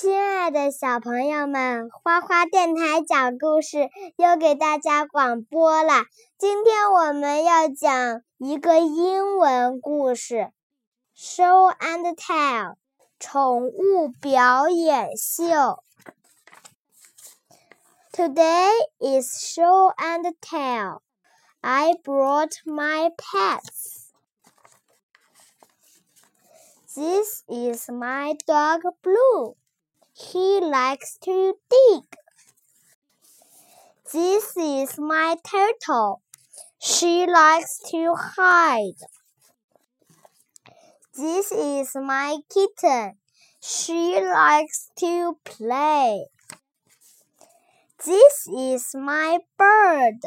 亲爱的小朋友们，花花电台讲故事又给大家广播了。今天我们要讲一个英文故事，Show and Tell，宠物表演秀。Today is Show and Tell. I brought my pets. This is my dog Blue. He likes to dig. This is my turtle. She likes to hide. This is my kitten. She likes to play. This is my bird.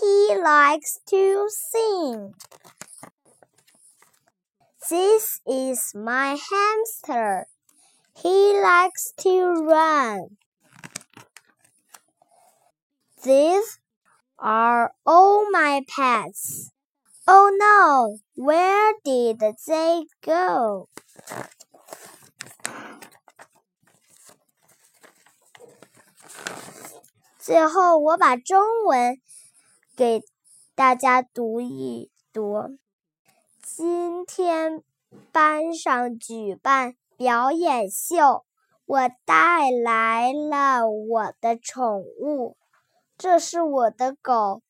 He likes to sing. This is my hamster. He likes to run. These are all my pets. Oh no, where did they go? 最后，我把中文给大家读一读。今天班上举办。 表演秀，我带来了我的宠物，这是我的狗，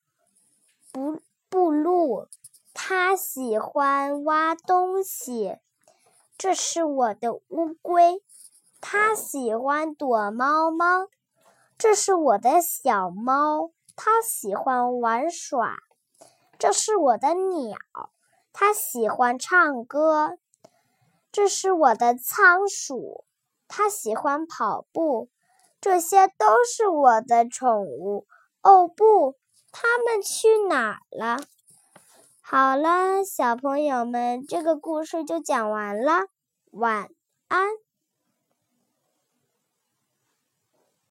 布布鲁，它喜欢挖东西。这是我的乌龟，它喜欢躲猫猫。这是我的小猫，它喜欢玩耍。这是我的鸟，它喜欢唱歌。这是我的仓鼠，它喜欢跑步。这些都是我的宠物。哦不，它们去哪儿了？好了，小朋友们，这个故事就讲完了。晚安。